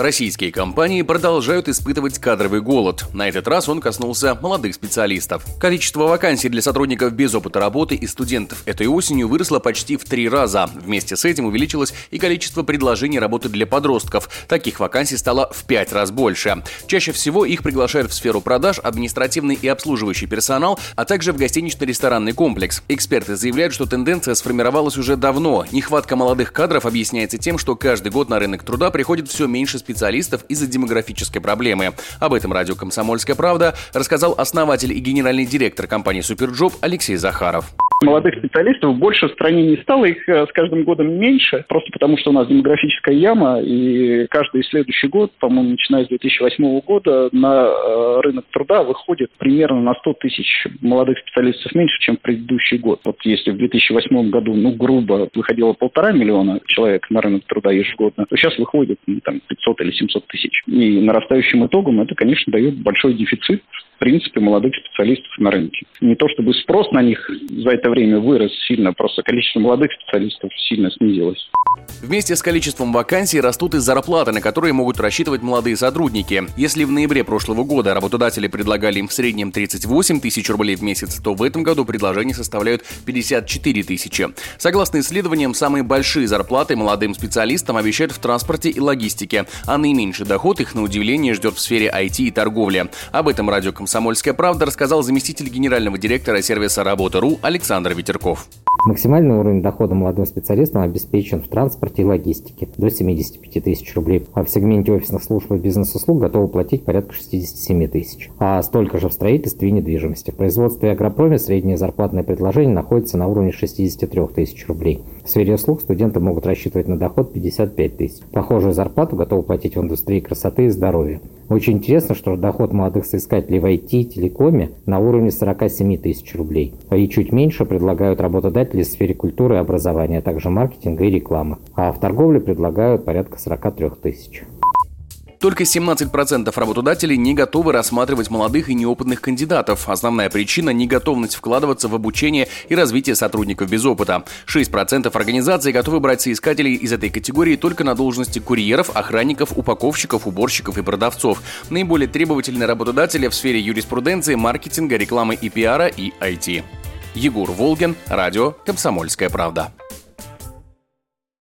Российские компании продолжают испытывать кадровый голод. На этот раз он коснулся молодых специалистов. Количество вакансий для сотрудников без опыта работы и студентов этой осенью выросло почти в три раза. Вместе с этим увеличилось и количество предложений работы для подростков. Таких вакансий стало в пять раз больше. Чаще всего их приглашают в сферу продаж, административный и обслуживающий персонал, а также в гостинично-ресторанный комплекс. Эксперты заявляют, что тенденция сформировалась уже давно. Нехватка молодых кадров объясняется тем, что каждый год на рынок труда приходит все меньше специалистов специалистов из-за демографической проблемы. Об этом радио «Комсомольская правда» рассказал основатель и генеральный директор компании «Суперджоп» Алексей Захаров. Молодых специалистов больше в стране не стало, их э, с каждым годом меньше, просто потому что у нас демографическая яма, и каждый следующий год, по-моему, начиная с 2008 года, на э, рынок труда выходит примерно на 100 тысяч молодых специалистов меньше, чем в предыдущий год. Вот если в 2008 году, ну, грубо, выходило полтора миллиона человек на рынок труда ежегодно, то сейчас выходит ну, там 500 или 700 тысяч. И нарастающим итогом это, конечно, дает большой дефицит принципе, молодых специалистов на рынке. Не то чтобы спрос на них за это время вырос сильно, просто количество молодых специалистов сильно снизилось. Вместе с количеством вакансий растут и зарплаты, на которые могут рассчитывать молодые сотрудники. Если в ноябре прошлого года работодатели предлагали им в среднем 38 тысяч рублей в месяц, то в этом году предложения составляют 54 тысячи. Согласно исследованиям, самые большие зарплаты молодым специалистам обещают в транспорте и логистике, а наименьший доход их, на удивление, ждет в сфере IT и торговли. Об этом радио «Комсомольская правда» рассказал заместитель генерального директора сервиса «Работа.ру» Александр Ветерков. Максимальный уровень дохода молодым специалистам обеспечен в транспорте и логистике до 75 тысяч рублей, а в сегменте офисных служб и бизнес-услуг готовы платить порядка 67 тысяч, а столько же в строительстве и недвижимости. В производстве и агропроме среднее зарплатное предложение находится на уровне 63 тысяч рублей. В сфере услуг студенты могут рассчитывать на доход 55 тысяч. Похожую зарплату готовы платить в индустрии красоты и здоровья. Очень интересно, что доход молодых соискателей в IT и телекоме на уровне 47 тысяч рублей. И чуть меньше предлагают работодатели в сфере культуры и образования, а также маркетинга и рекламы. А в торговле предлагают порядка 43 тысяч. Только 17% работодателей не готовы рассматривать молодых и неопытных кандидатов. Основная причина – неготовность вкладываться в обучение и развитие сотрудников без опыта. 6% организаций готовы брать соискателей из этой категории только на должности курьеров, охранников, упаковщиков, уборщиков и продавцов. Наиболее требовательные работодатели в сфере юриспруденции, маркетинга, рекламы и пиара и IT. Егор Волгин, радио «Комсомольская правда».